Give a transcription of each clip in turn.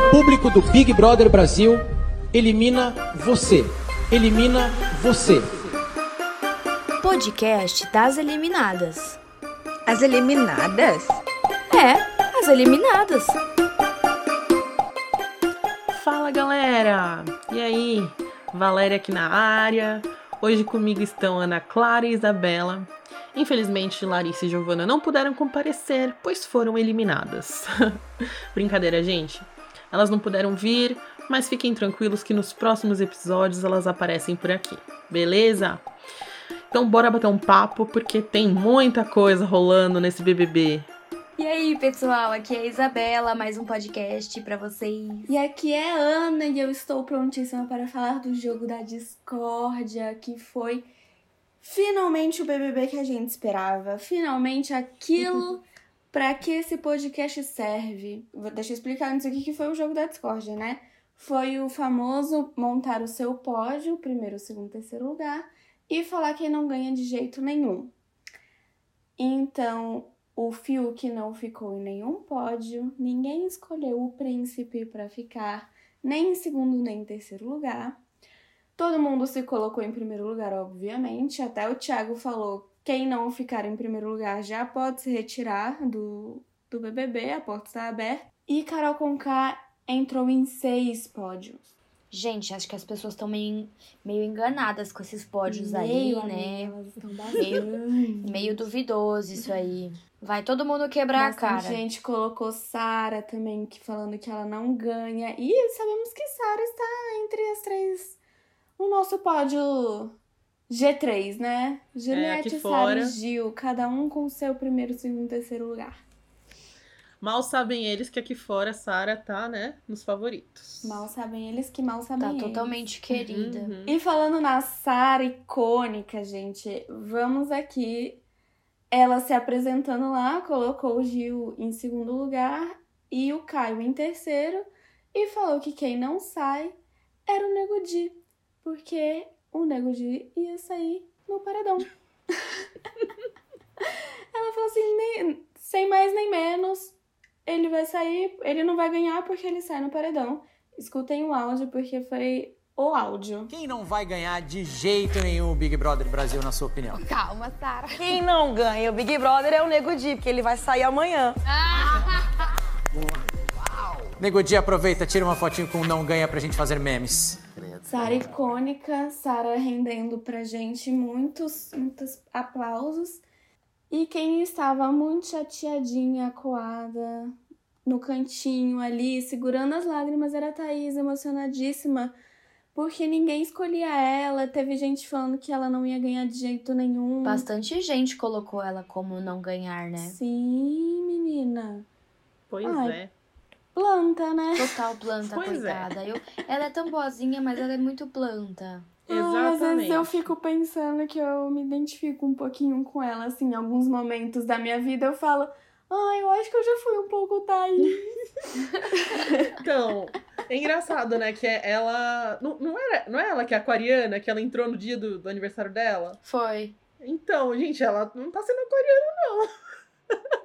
O público do Big Brother Brasil elimina você. Elimina você. Podcast das eliminadas. As eliminadas? É, as eliminadas. Fala galera! E aí? Valéria aqui na área. Hoje comigo estão Ana Clara e Isabela. Infelizmente, Larissa e Giovana não puderam comparecer, pois foram eliminadas. Brincadeira, gente. Elas não puderam vir, mas fiquem tranquilos que nos próximos episódios elas aparecem por aqui, beleza? Então bora bater um papo porque tem muita coisa rolando nesse BBB. E aí, pessoal, aqui é a Isabela, mais um podcast para vocês. E aqui é a Ana e eu estou prontíssima para falar do jogo da discórdia, que foi finalmente o BBB que a gente esperava, finalmente aquilo para que esse podcast serve. Deixa eu explicar antes aqui que foi o jogo da discórdia, né? Foi o famoso montar o seu pódio, primeiro, segundo, terceiro lugar, e falar quem não ganha de jeito nenhum. Então, o Fiuk não ficou em nenhum pódio, ninguém escolheu o príncipe para ficar nem em segundo nem em terceiro lugar. Todo mundo se colocou em primeiro lugar, obviamente. Até o Thiago falou: quem não ficar em primeiro lugar já pode se retirar do, do BBB, a porta está aberta. E Carol Conká entrou em seis pódios. Gente, acho que as pessoas estão meio, meio enganadas com esses pódios meio, aí, né? Meio, meio duvidoso isso aí. Vai todo mundo quebrar Bastante a cara. gente colocou Sara também, que falando que ela não ganha. E sabemos que Sara está entre as três no nosso pódio G3, né? Juliette, é, Sara e Gil, cada um com o seu primeiro, segundo, terceiro lugar. Mal sabem eles que aqui fora Sara tá, né, nos favoritos. Mal sabem eles que mal sabem tá eles. totalmente querida. Uhum. E falando na Sara icônica, gente, vamos aqui ela se apresentando lá, colocou o Gil em segundo lugar e o Caio em terceiro e falou que quem não sai era o Nego Di, porque o Nego Di ia sair no paredão. ela falou assim, nem, sem mais nem menos, ele vai sair, ele não vai ganhar porque ele sai no paredão. Escutem o áudio porque foi o áudio. Quem não vai ganhar de jeito nenhum o Big Brother Brasil, na sua opinião? Calma, Sara. Quem não ganha o Big Brother é o Nego Di, porque ele vai sair amanhã. Nego Di, aproveita, tira uma fotinho com o não ganha pra gente fazer memes. Sara icônica, Sara rendendo pra gente muitos, muitos aplausos. E quem estava muito chateadinha, acuada, no cantinho ali, segurando as lágrimas, era a Thaís, emocionadíssima, porque ninguém escolhia ela. Teve gente falando que ela não ia ganhar de jeito nenhum. Bastante gente colocou ela como não ganhar, né? Sim, menina. Pois Ai. é. Planta, né? Total planta, Pois é. coitada. Eu, ela é tão boazinha, mas ela é muito planta. Ai, às vezes Exatamente. eu fico pensando que eu me identifico um pouquinho com ela, assim, em alguns momentos da minha vida eu falo, ai, eu acho que eu já fui um pouco Thaís. Então, é engraçado, né? Que é ela. Não, não, era, não é ela que é aquariana, que ela entrou no dia do, do aniversário dela? Foi. Então, gente, ela não tá sendo aquariana,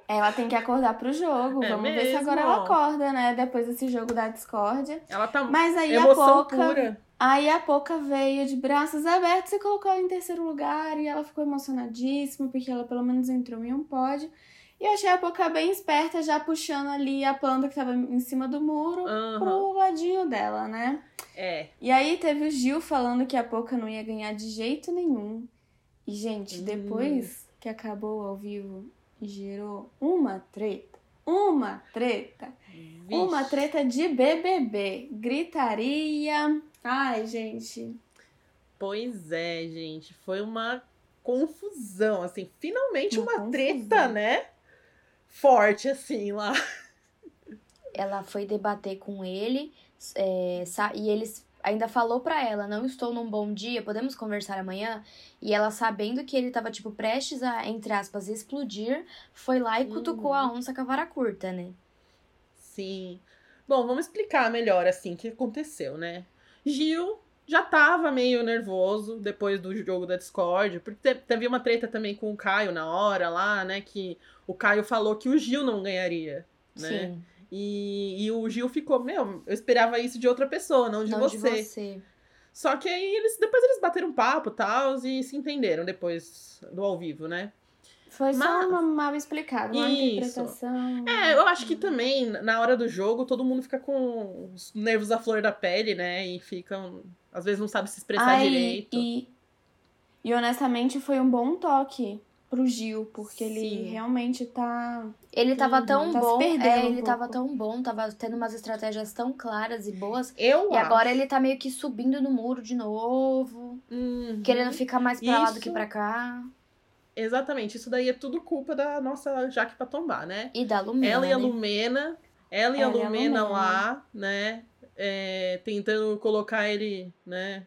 Ela tem que acordar pro jogo, É vamos ver se mesmo? agora ela acorda, né, depois desse jogo da discórdia. Ela tá Mas aí a Poca, pura. aí a Poca veio de braços abertos e colocou ela em terceiro lugar e ela ficou emocionadíssima porque ela pelo menos entrou em um pódio. E eu achei a Poca bem esperta, já puxando ali a planta que tava em cima do muro Aham. pro ladinho dela, né? É. E aí teve o Gil falando que a Poca não ia ganhar de jeito nenhum. E, gente, Hum. depois que acabou ao vivo, gerou uma treta. Uma treta. Uma Vixe. treta de BBB. Gritaria. Ai, gente. Pois é, gente. Foi uma confusão, assim. Finalmente Uma uma, treta, né? Forte, assim, lá. Ela foi debater com ele é, sa- e eles ainda falou pra ela, não estou num bom dia, podemos conversar amanhã? E ela sabendo que ele tava, tipo, prestes a, entre aspas, explodir, foi lá e cutucou a onça com a vara curta, né? Sim. Bom, vamos explicar melhor, assim, o que aconteceu, né? Gil já tava meio nervoso depois do jogo da Discord, porque te- teve uma treta também com o Caio na hora lá, né? Que o Caio falou que o Gil não ganharia, né? Sim. E, e o Gil ficou, meu, eu esperava isso de outra pessoa, não de não você. de você. Só que aí eles depois eles bateram papo e tal e se entenderam depois do ao vivo, né? Foi só Mas- uma mal explicada, uma Isso. interpretação. É, eu acho que também, na hora do jogo, todo mundo fica com os nervos à flor da pele, né? E ficam. Às vezes não sabe se expressar Ai, direito. E, e honestamente foi um bom toque pro Gil, porque ele Sim. realmente tá. Ele tava tão tá bom, é, um ele tava pouco. tão bom, tava tendo umas estratégias tão claras e boas. Eu E acho. agora ele tá meio que subindo no muro de novo, Uhum. querendo ficar mais pra lá do que Isso. pra cá. Exatamente, isso daí é tudo culpa da nossa Jaque pra tombar, né? E da Lumena, ela e a né? Lumena, ela e a Ela e a Lumena Lumena. lá, né? é, tentando colocar ele, né?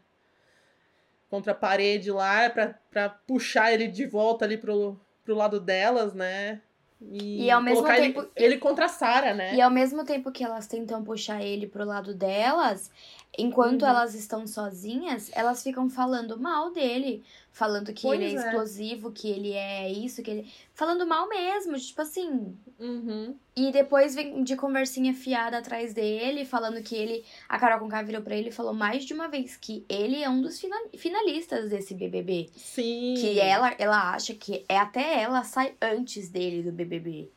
Contra a parede lá, pra, pra puxar ele de volta ali pro, pro lado delas, né? E, E ao mesmo colocar tempo- Ele, ele contra a Sarah, né? E ao mesmo tempo que elas tentam puxar ele pro lado delas, enquanto Uhum. elas estão sozinhas, elas ficam falando mal dele. Falando que ele é Pois é. explosivo, que ele é isso, que ele. Falando mal mesmo, tipo assim. Uhum. E depois vem de conversinha fiada atrás dele, falando que ele. A Carol Conká virou pra ele e falou mais de uma vez que ele é um dos fina- finalistas desse BBB. Sim. Que ela, ela acha que é até ela sai antes dele do BBB.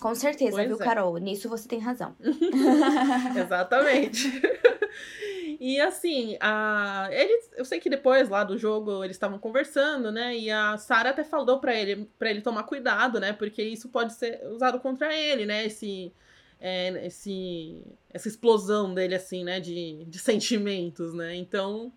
Com certeza, Pois viu, é. Carol? Nisso você tem razão. Exatamente. e assim, a... eles, eu sei que depois lá do jogo eles estavam conversando, né? E a Sarah até falou pra ele para ele tomar cuidado, né? Porque isso pode ser usado contra ele, né? Esse, é, esse, essa explosão dele, assim, né? De, de sentimentos, né? Então,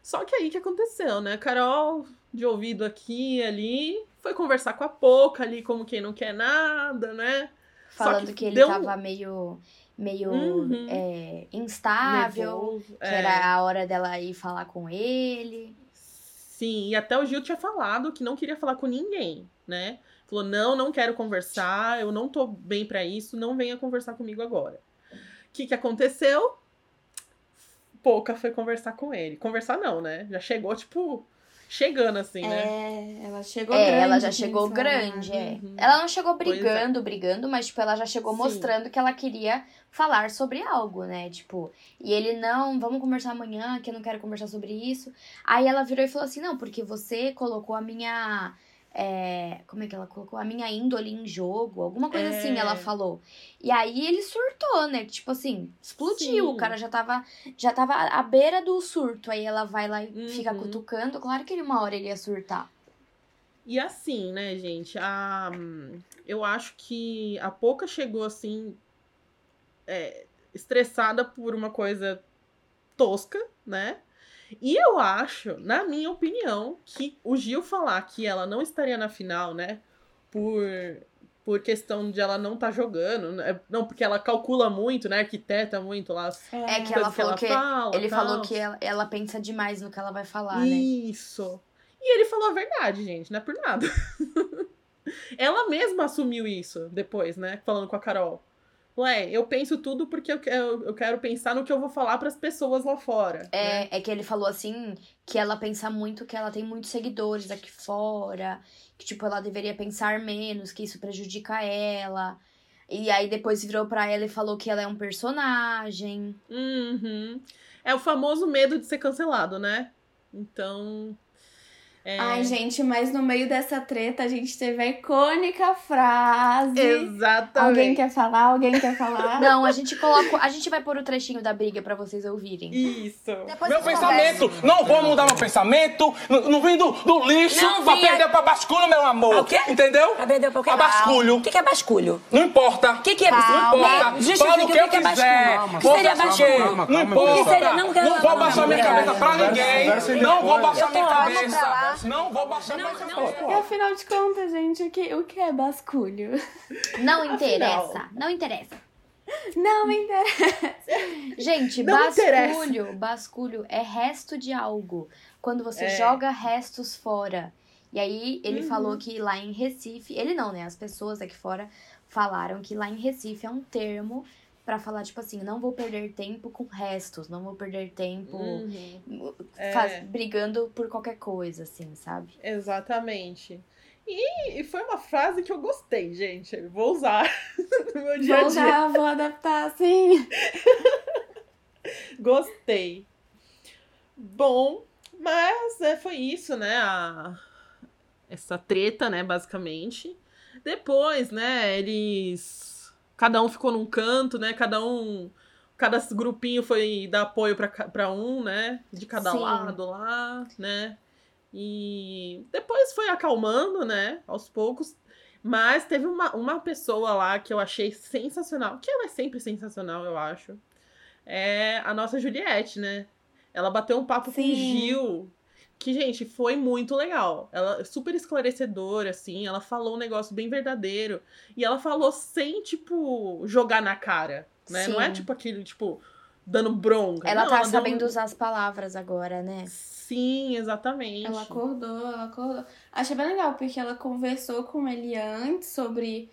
só que aí que aconteceu, né? Carol, de ouvido aqui e ali, foi conversar com a Poca ali, como quem não quer nada, né? Falando que que, ele deu tava meio, meio Uhum. é, instável, Nervoso, que é. era a hora dela ir falar com ele. Sim, e até o Gil tinha falado que não queria falar com ninguém, né? Falou: não, não quero conversar, eu não tô bem pra isso, não venha conversar comigo agora. O que, que aconteceu? Pouca foi conversar com ele. Conversar não, né? Já chegou, tipo, chegando assim, né? É, ela chegou é, grande. ela já chegou sabe. grande, é. Uhum. Ela não chegou é. brigando, brigando, mas, tipo, ela já chegou Sim. mostrando que ela queria falar sobre algo, né? Tipo, e ele, não, vamos conversar amanhã, que eu não quero conversar sobre isso. Aí ela virou e falou assim, não, porque você colocou a minha... é, como é que ela colocou? A minha índole em jogo, alguma coisa É. assim, ela falou. E aí ele surtou, né? Tipo assim, explodiu. Sim. O cara já tava, já tava à beira do surto. Aí ela vai lá e fica Uhum. cutucando. Claro que ele uma hora ele ia surtar. E assim, né, gente? A, eu acho que a Pouca chegou assim. é, estressada por uma coisa tosca, né? E eu acho, na minha opinião, que o Gil falar que ela não estaria na final, né? Por, por questão de ela não estar jogando. né, Não, porque ela calcula muito, né? Arquiteta muito lá. as É que ela falou que. fala, ele tal. falou que ela, ela pensa demais no que ela vai falar, né? Isso. E ele falou a verdade, gente, não é por nada. Ela mesma assumiu isso depois, né? Falando com a Carol. Ué, eu penso tudo porque eu quero, eu quero pensar no que eu vou falar pras pessoas lá fora. né? É, é que ele falou assim que ela pensa muito que ela tem muitos seguidores aqui fora, que tipo ela deveria pensar menos, que isso prejudica ela. E aí depois virou pra ela e falou que ela é um personagem. Uhum. É o famoso medo de ser cancelado, né? Então. É- Ai, gente, mas no meio dessa treta a gente teve a icônica frase. Exatamente. Alguém quer falar? Alguém quer falar? Não, a gente colocou, a gente vai pôr o trechinho da briga pra vocês ouvirem. Isso. Meu pensamento, não vou mudar meu pensamento, não, não vim do, do lixo Não pra perder pra basculho, meu amor. O quê? Entendeu? Pra perder pra o quê? Pra basculho. O que, que é basculho? Não importa. O que, que é Não importa. Me Justifique Fala o que eu que, que é quiser. basculho. O que Vou seria basculho? Não que importa. não vou baixar minha cabeça pra ninguém. Não vou baixar minha cabeça. Não vou baixar minha cabeça. E afinal de contas, gente, o que, o que é basculho? Não interessa, não interessa. Não me interessa. Gente, Não basculho, basculho é resto de algo. Quando você É. joga restos fora. E aí ele Uhum. falou que lá em Recife, ele não, né? As pessoas aqui fora falaram que lá em Recife é um termo pra falar tipo assim, não vou perder tempo com restos, não vou perder tempo Uhum. faz- É. brigando por qualquer coisa, assim, sabe? Exatamente. E, e foi uma frase que eu gostei, gente. Vou usar no meu dia a Vou dia. usar, vou adaptar, sim. Gostei. Bom, mas é, foi isso, né? A, essa treta, né, basicamente. Depois, né, eles. Cada um ficou num canto, né? Cada um. Cada grupinho foi dar apoio pra um, né? De cada Sim. lado lá, né? E depois foi acalmando, né? Aos poucos. Mas teve uma, uma pessoa lá que eu achei sensacional. Que ela é sempre sensacional, eu acho. É a nossa Juliette, né? Ela bateu um papo com o Sim. Gil. Que, gente, foi muito legal. Ela é super esclarecedora, assim. Ela falou um negócio bem verdadeiro. E ela falou sem, tipo, jogar na cara. Né? Não é tipo aquele, tipo, dando bronca. Ela Não, tá deu sabendo um- usar as palavras agora, né? Sim, exatamente. Ela acordou, ela acordou. Achei bem legal, porque ela conversou com ele antes sobre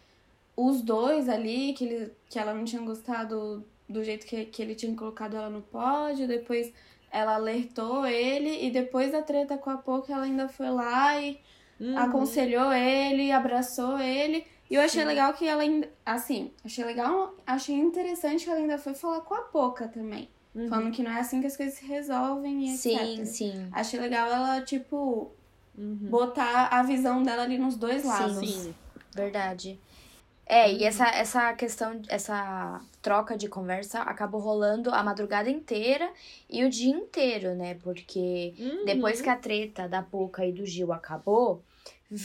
os dois ali, que, ele, que ela não tinha gostado do jeito que, que ele tinha colocado ela no pódio. Depois ela alertou ele, e depois da treta com a Poca, ela ainda foi lá e Uhum. aconselhou ele, abraçou ele. E eu achei Sim. legal que ela ainda. Assim, achei legal, achei interessante que ela ainda foi falar com a Poca também. Uhum. Falando que não é assim que as coisas se resolvem e Sim, etc. sim. Achei legal ela, tipo, Uhum. botar a visão dela ali nos dois lados. Sim. Verdade. É, e essa, essa questão, essa troca de conversa acabou rolando a madrugada inteira e o dia inteiro, né? Porque Uhum. depois que a treta da Poca e do Gil acabou,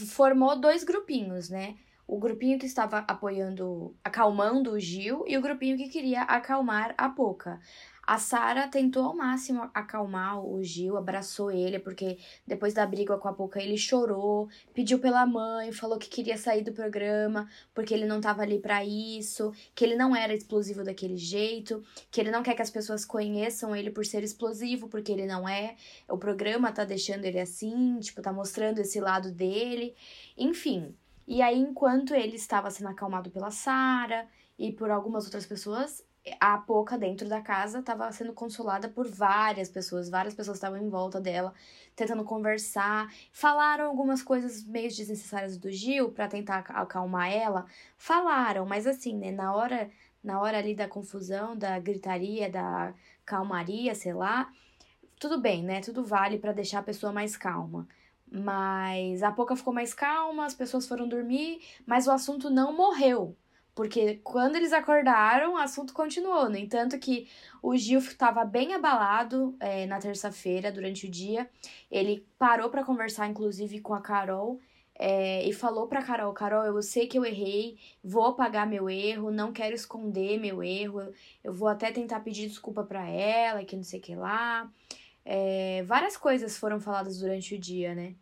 formou dois grupinhos, né? O grupinho que estava apoiando, acalmando o Gil e o grupinho que queria acalmar a Poca. A Sara tentou ao máximo acalmar o Gil, abraçou ele, porque depois da briga com a Poca ele chorou, pediu pela mãe, falou que queria sair do programa, porque ele não tava ali pra isso, que ele não era explosivo daquele jeito, que ele não quer que as pessoas conheçam ele por ser explosivo, porque ele não é. O programa tá deixando ele assim, tipo, tá mostrando esse lado dele. Enfim. E aí, enquanto ele estava sendo acalmado pela Sara e por algumas outras pessoas, a Poca dentro da casa estava sendo consolada por várias pessoas, várias pessoas estavam em volta dela, tentando conversar, falaram algumas coisas meio desnecessárias do Gil para tentar aca- acalmar ela, falaram, mas assim, né, na hora, na hora ali da confusão, da gritaria, da calmaria, sei lá, tudo bem, né? Tudo vale para deixar a pessoa mais calma. Mas a Poca ficou mais calma, as pessoas foram dormir, mas o assunto não morreu. Porque quando eles acordaram, o assunto continuou. No entanto, que o Gil estava bem abalado é, na terça-feira, durante o dia. Ele parou para conversar, inclusive, com a Carol. é, e falou pra Carol: Carol, eu sei que eu errei, vou apagar meu erro, não quero esconder meu erro. Eu vou até tentar pedir desculpa pra ela, que não sei o que lá. É, várias coisas foram faladas durante o dia, né?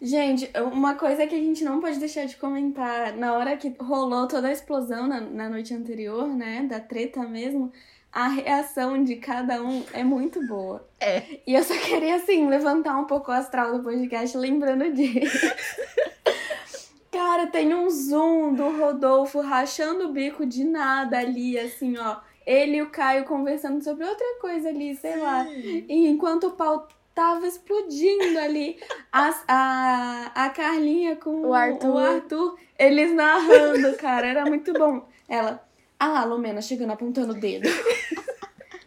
Gente, uma coisa que a gente não pode deixar de comentar, na hora que rolou toda a explosão na, na noite anterior, né, da treta mesmo, a reação de cada um é muito boa. É. E eu só queria, assim, levantar um pouco o astral do podcast lembrando disso. Cara, tem um zoom do Rodolfo rachando o bico de nada ali, assim, ó. Ele e o Caio conversando sobre outra coisa ali, sei lá. E enquanto o pau tava explodindo ali, as- a, a Carlinha com O Arthur. o Arthur, eles narrando, cara, era muito bom. Ela, ah lá, Lumena chegando apontando o dedo.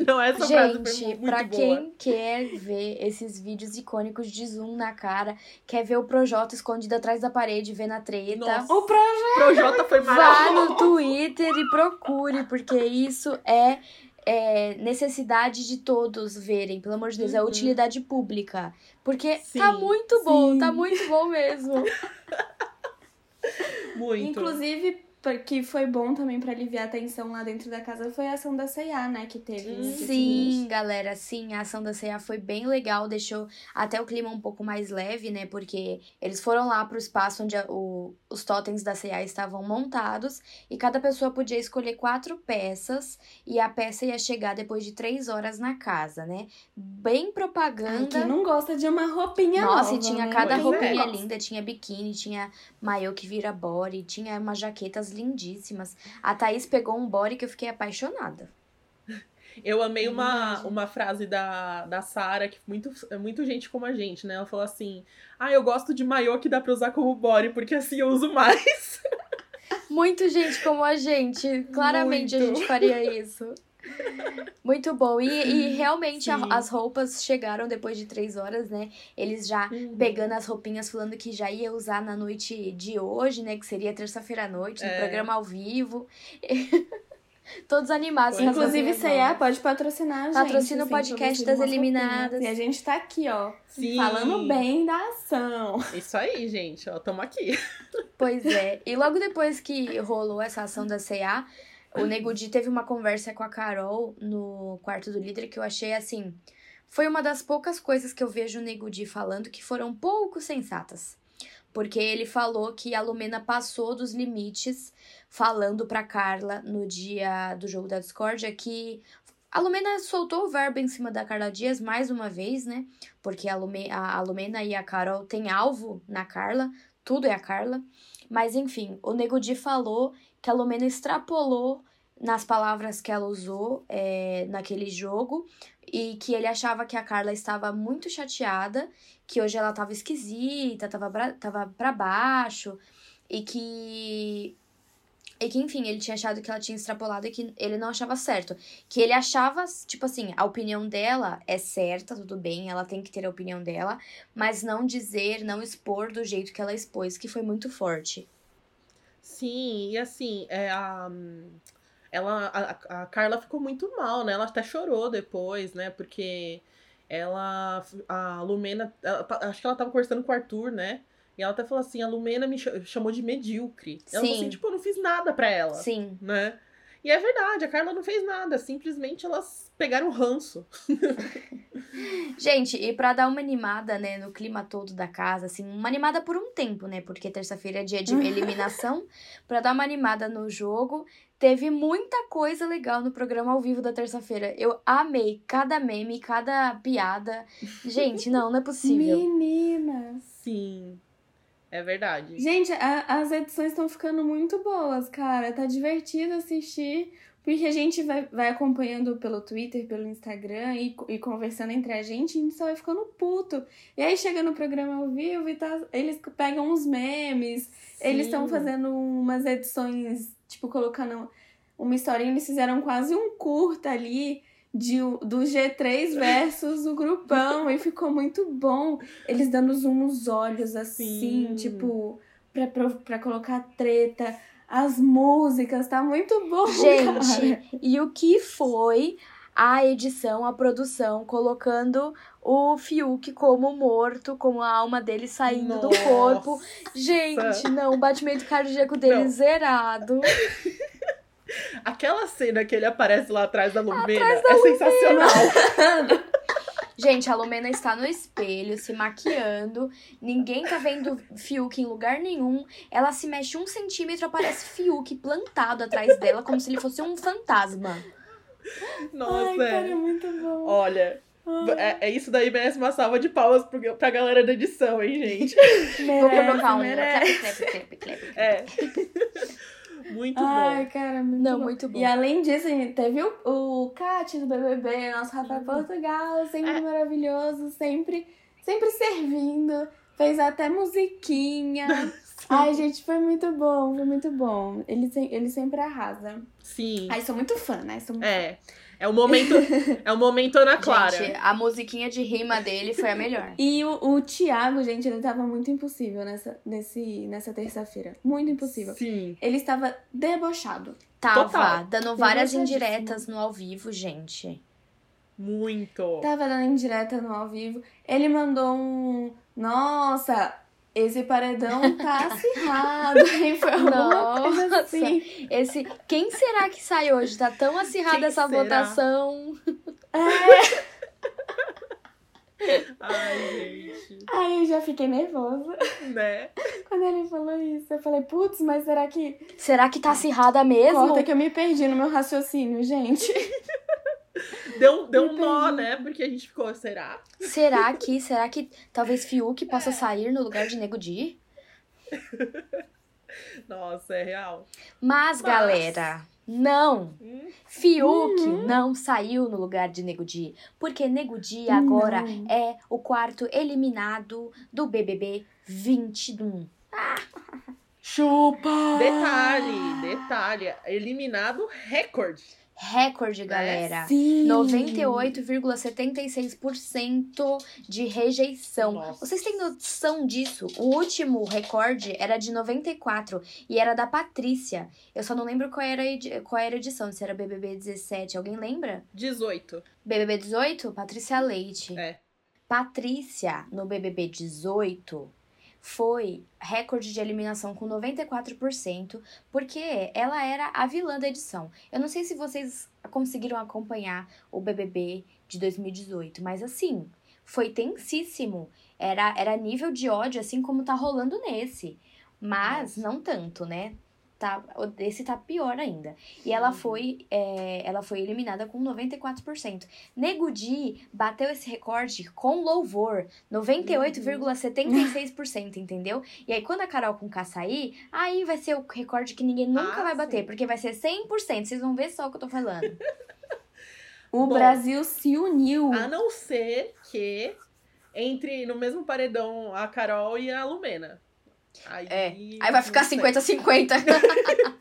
Não, essa frase foi Gente, muito pra boa. quem quer ver esses vídeos icônicos de zoom na cara, quer ver o Projota escondido atrás da parede vendo a treta, Nossa. O projeto. Projota foi vá maravilhoso. no Twitter e procure, porque isso é, é necessidade de todos verem, pelo amor de Deus, é Uhum. utilidade pública. Porque Sim, tá muito bom, sim. tá muito bom mesmo. Muito. Inclusive, que foi bom também pra aliviar a tensão lá dentro da casa, foi a ação da C&A, né, que teve Sim, galera, sim, a ação da CA foi bem legal, deixou até o clima um pouco mais leve, né? Porque eles foram lá pro espaço onde a- o- os totens da CA estavam montados e cada pessoa podia escolher quatro peças e a peça ia chegar depois de três horas na casa, né? Bem Ai, propaganda. quem não gosta de uma roupinha Nossa, nova, e tinha né? cada é. roupinha linda, tinha biquíni, tinha maiô que vira body, tinha umas lindíssimas. A Thaís pegou um body que eu fiquei apaixonada. Eu amei É uma, uma frase da, da Sara, que muito, é muito gente como a gente, né? Ela falou assim: Ah, eu gosto de maiô que dá pra usar como body, porque assim eu uso mais. Muito gente como a gente. Claramente a Muito. gente faria isso. Muito bom. E, e realmente a- as roupas chegaram depois de três horas, né? Eles já Uhum. pegando as roupinhas, falando que já ia usar na noite de hoje, né? Que seria terça-feira à noite, no É. programa ao vivo. Todos animados. É. Inclusive, C&A C&A pode patrocinar a gente. Patrocina o assim, podcast das umas eliminadas. roupinhas. E a gente tá aqui, ó, Sim. falando bem da ação. Isso aí, gente, ó, tamo aqui. Pois é. E logo depois que rolou essa ação da CA, o Nego Di teve uma conversa com a Carol no quarto do líder que eu achei assim. Foi uma das poucas coisas que eu vejo o Nego Di falando que foram pouco sensatas. Porque ele falou que a Lumena passou dos limites, falando pra Carla no dia do jogo da discórdia que a Lumena soltou o verbo em cima da Carla Dias mais uma vez, né? Porque a, Lume, a, Lumena e a Carol têm alvo na Carla, tudo é a Carla. Mas enfim, o Nego Di falou que a Lumena extrapolou nas palavras que ela usou é, naquele jogo e que ele achava que a Carla estava muito chateada, que hoje ela estava esquisita, tava, bra- tava pra baixo e que. E que, enfim, ele tinha achado que ela tinha extrapolado e que ele não achava certo. Que ele achava, tipo assim, a opinião dela é certa, tudo bem, ela tem que ter a opinião dela, mas não dizer, não expor do jeito que ela expôs, que foi muito forte. Sim, e assim, é, a, ela, a, a Carla ficou muito mal, né? Ela até chorou depois, né? Porque ela, a Lumena, ela acho que ela tava conversando com o Arthur, né? E ela até falou assim, a Lumena me cha- chamou de medíocre. Ela falou Sim. assim, tipo, eu não fiz nada pra ela, Sim. né? E é verdade, a Carla não fez nada, simplesmente elas pegaram ranço. Gente, e pra dar uma animada, né, no clima todo da casa, assim, uma animada por um tempo, né, porque terça-feira é dia de eliminação, pra dar uma animada no jogo, teve muita coisa legal no programa ao vivo da terça-feira. Eu amei cada meme, cada piada. Gente, não, não é possível. Meninas. Sim, é verdade. Gente, a- as edições estão ficando muito boas, cara. Tá divertido assistir. Porque a gente vai, vai acompanhando pelo Twitter, pelo Instagram e, e conversando entre a gente, e a gente só vai ficando puto. E aí chega no programa ao vivo e tá, eles pegam uns memes, eles estão Sim. fazendo umas edições, tipo, colocando uma historinha, eles fizeram quase um curta ali de, do G3 versus o grupão, e ficou muito bom. Eles dando zoom nos olhos, assim, Sim. tipo, pra, pra, pra colocar treta. As músicas, tá muito bom, cara. Gente, e o que foi a edição, a produção, colocando o Fiuk como morto, como a alma dele saindo do Nossa. corpo. Gente, não, o batimento cardíaco dele Não. zerado. Aquela cena que ele aparece lá atrás da Lumena é sensacional. Gente, a Lumena está no espelho, se maquiando. Ninguém tá vendo Fiuk em lugar nenhum. Ela se mexe um centímetro, aparece Fiuk plantado atrás dela, como se ele fosse um fantasma. Nossa, Ai, cara, é é. muito bom. Olha, é, é isso daí merece uma salva de palmas pro, pra galera da edição, hein, gente? Vou colocar um merece. clap, clap, clap, clap. É. Muito Ai, bom. cara, muito Não, bom. muito bom. E além disso, a gente teve o, o Cat do BBB, nosso Rafael Portugal, sempre É. maravilhoso, sempre, sempre servindo. Fez até musiquinha. Ai, gente, foi muito bom, foi muito bom. Ele, ele sempre arrasa. Sim. Ai, sou muito fã, né? Sou muito É. É o momento. É o momento Ana Clara. Gente, a musiquinha de rima dele foi a melhor. E o, o Thiago, gente, ele tava muito impossível nessa, nesse, nessa terça-feira. Muito impossível. Sim. Ele estava debochado. Tava Total. dando várias indiretas no ao vivo, gente. Muito. Tava dando indireta no ao vivo. Ele mandou um. Nossa, esse paredão tá acirrado. E foi alguma coisa Nossa. assim. Esse, quem será que sai hoje? Tá tão acirrada Quem essa será? votação. Ai, gente. Aí eu já fiquei nervosa Né? quando ele falou isso. Eu falei, putz, mas será que. Será que tá acirrada mesmo? Corta que eu me perdi no meu raciocínio, gente. Deu, deu um nó, né? Porque a gente ficou, será? Será que, será que talvez Fiuk possa sair no lugar de Nego Di? Nossa, é real. Mas, Mas- galera, não. Hum, Fiuk não saiu no lugar de Nego Di, porque Nego Di agora Não. é o quarto eliminado do BBB 21. Chupa! Detalhe, detalhe. Eliminado recorde. Recorde, galera. Sim! 98,76% de rejeição. Nossa. Vocês têm noção disso? O último recorde era de 94 e era da Patrícia. Eu só não lembro qual era, qual era a edição, se era BBB 17. Alguém lembra? 18. BBB 18? Patrícia Leite. É. Patrícia, no BBB 18, foi recorde de eliminação com 94%, porque ela era a vilã da edição. Eu não sei se vocês conseguiram acompanhar o BBB de 2018, mas assim, foi tensíssimo. Era, era nível de ódio, assim como tá rolando nesse. Mas Nossa. não tanto, né? Tá, esse tá pior ainda. E ela foi, é, ela foi eliminada com 94%. Nego Di bateu esse recorde com louvor, 98,76%, entendeu? E aí, quando a Carol com K sair, aí vai ser o recorde que ninguém nunca Ah, vai bater, sim. porque vai ser 100%. Vocês vão ver só o que eu tô falando. O Bom. Brasil se uniu. A não ser que entre no mesmo paredão a Carol e a Lumena. Aí, É. Aí vai ficar não sei. 50-50.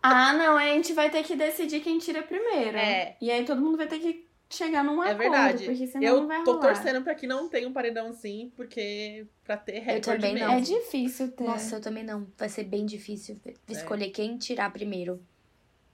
Ah, não, a gente vai ter que decidir quem tira primeiro. É. E aí todo mundo vai ter que chegar num É acordo, verdade. porque senão Eu não vai tô rolar. torcendo pra que não tenha um paredão assim, porque pra ter recorde também mesmo. não. É difícil ter. Nossa, eu também não. Vai ser bem difícil escolher quem tirar primeiro.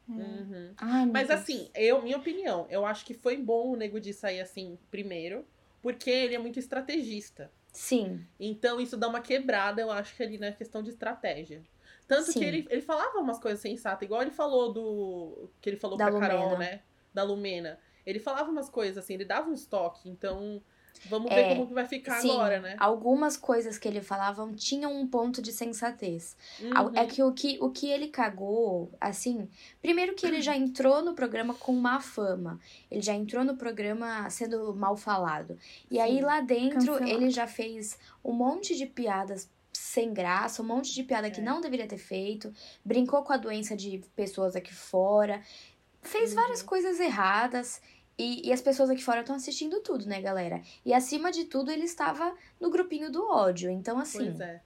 Uhum. Ai, Mas Deus. assim, eu, minha opinião, eu acho que foi bom o Nego Di sair assim primeiro, porque ele é muito estrategista. Sim. Então isso dá uma quebrada, eu acho que ali na questão de estratégia. Tanto Sim. que ele, ele falava umas coisas sensatas, igual ele falou do. que ele falou Da pra Carol, Lumena. né? Da Lumena. Ele falava umas coisas assim, ele dava um estoque, então vamos É, ver como que vai ficar Sim, agora, né? algumas coisas que ele falavam tinham um ponto de sensatez. Al- Uhum. É que o, que o que ele cagou, assim, primeiro que ele já entrou no programa com má fama. Ele já entrou no programa sendo mal falado. E aí Sim. lá dentro Cancelado. ele já fez um monte de piadas sem graça, um monte de piada que É. não deveria ter feito, brincou com a doença de pessoas aqui fora, fez Uhum. várias coisas erradas. E, e as pessoas aqui fora estão assistindo tudo, né, galera? E acima de tudo, ele estava no grupinho do ódio. Então, assim, Pois é.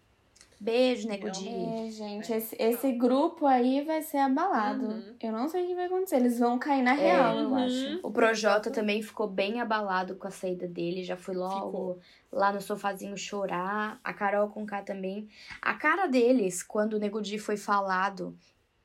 beijo, Nego Di. É, gente, esse, esse grupo aí vai ser abalado. Uhum. Eu não sei o que vai acontecer. Eles vão cair na real, eu Uhum. acho. O Projota também ficou bem abalado com a saída dele, já foi logo Ficou. lá no sofazinho chorar. A Carol com K também. A cara deles, quando o Nego Di foi falado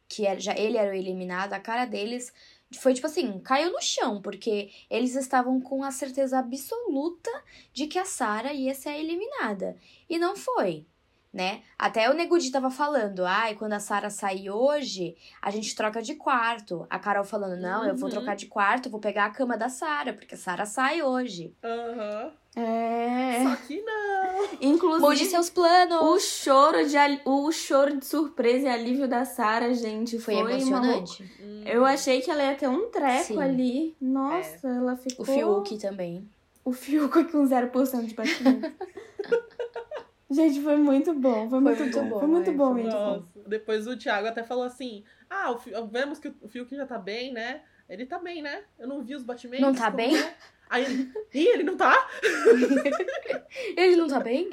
que era, já ele era o eliminado, a cara deles foi tipo assim, caiu no chão, porque eles estavam com a certeza absoluta de que a Sara ia ser eliminada. E não foi. Né? Até o Nego Di tava falando, ai, quando a Sara sair hoje, a gente troca de quarto. A Carol falando, não, eu vou Uhum. trocar de quarto, vou pegar a cama da Sara, porque a Sara sai hoje. Aham. É. Só que não. Inclusive, Mude seus planos. o choro de o choro de surpresa e alívio da Sara, gente, Foi, foi, uma emocionante. Hum. Eu achei que ela ia ter um treco Sim. ali. Nossa, ela ficou. O Fiuk também. O Fiuk com 0% de batimento. Gente, foi muito bom. Foi, muito, muito bom. bom, Foi muito bom foi mesmo. Nossa. Depois o Thiago até falou assim: Ah, o vemos que o Fiuk já tá bem, né? Ele tá bem, né? Eu não vi os batimentos. Não tá como bem? é. Aí ele. Ih, ele não tá? Ele não tá bem?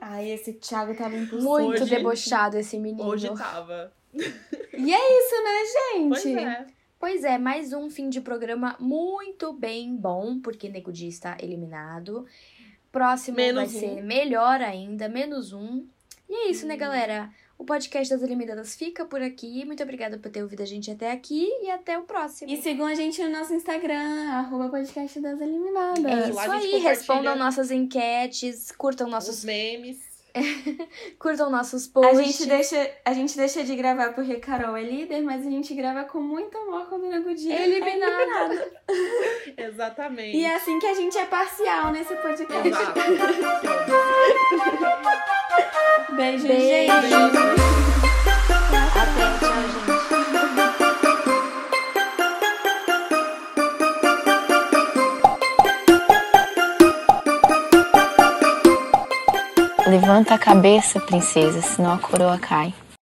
Ai, esse Thiago tava. Muito Hoje- debochado esse menino. Hoje tava. E é isso, né, Pois gente? é. Pois é, mais um fim de programa muito bem bom, porque Nego Di está eliminado. Próximo Menos vai um. ser melhor ainda, menos um. E é isso, né, Uhum. galera? O podcast das Eliminadas fica por aqui. Muito obrigada por ter ouvido a gente até aqui e até o próximo. E sigam a gente no nosso Instagram, arroba podcast das eliminadas. É isso aí, respondam nossas enquetes, curtam Os nossos, memes. curtam nossos A posts. gente, deixa, a gente deixa de gravar porque Carol é líder, mas a gente grava com muito amor quando o Nego Di é Eliminado. Exatamente. E é assim que a gente é parcial nesse podcast. Exato. Beijo, Beijo. gente. Até, tchau, gente. Levanta a cabeça, princesa, senão a coroa cai.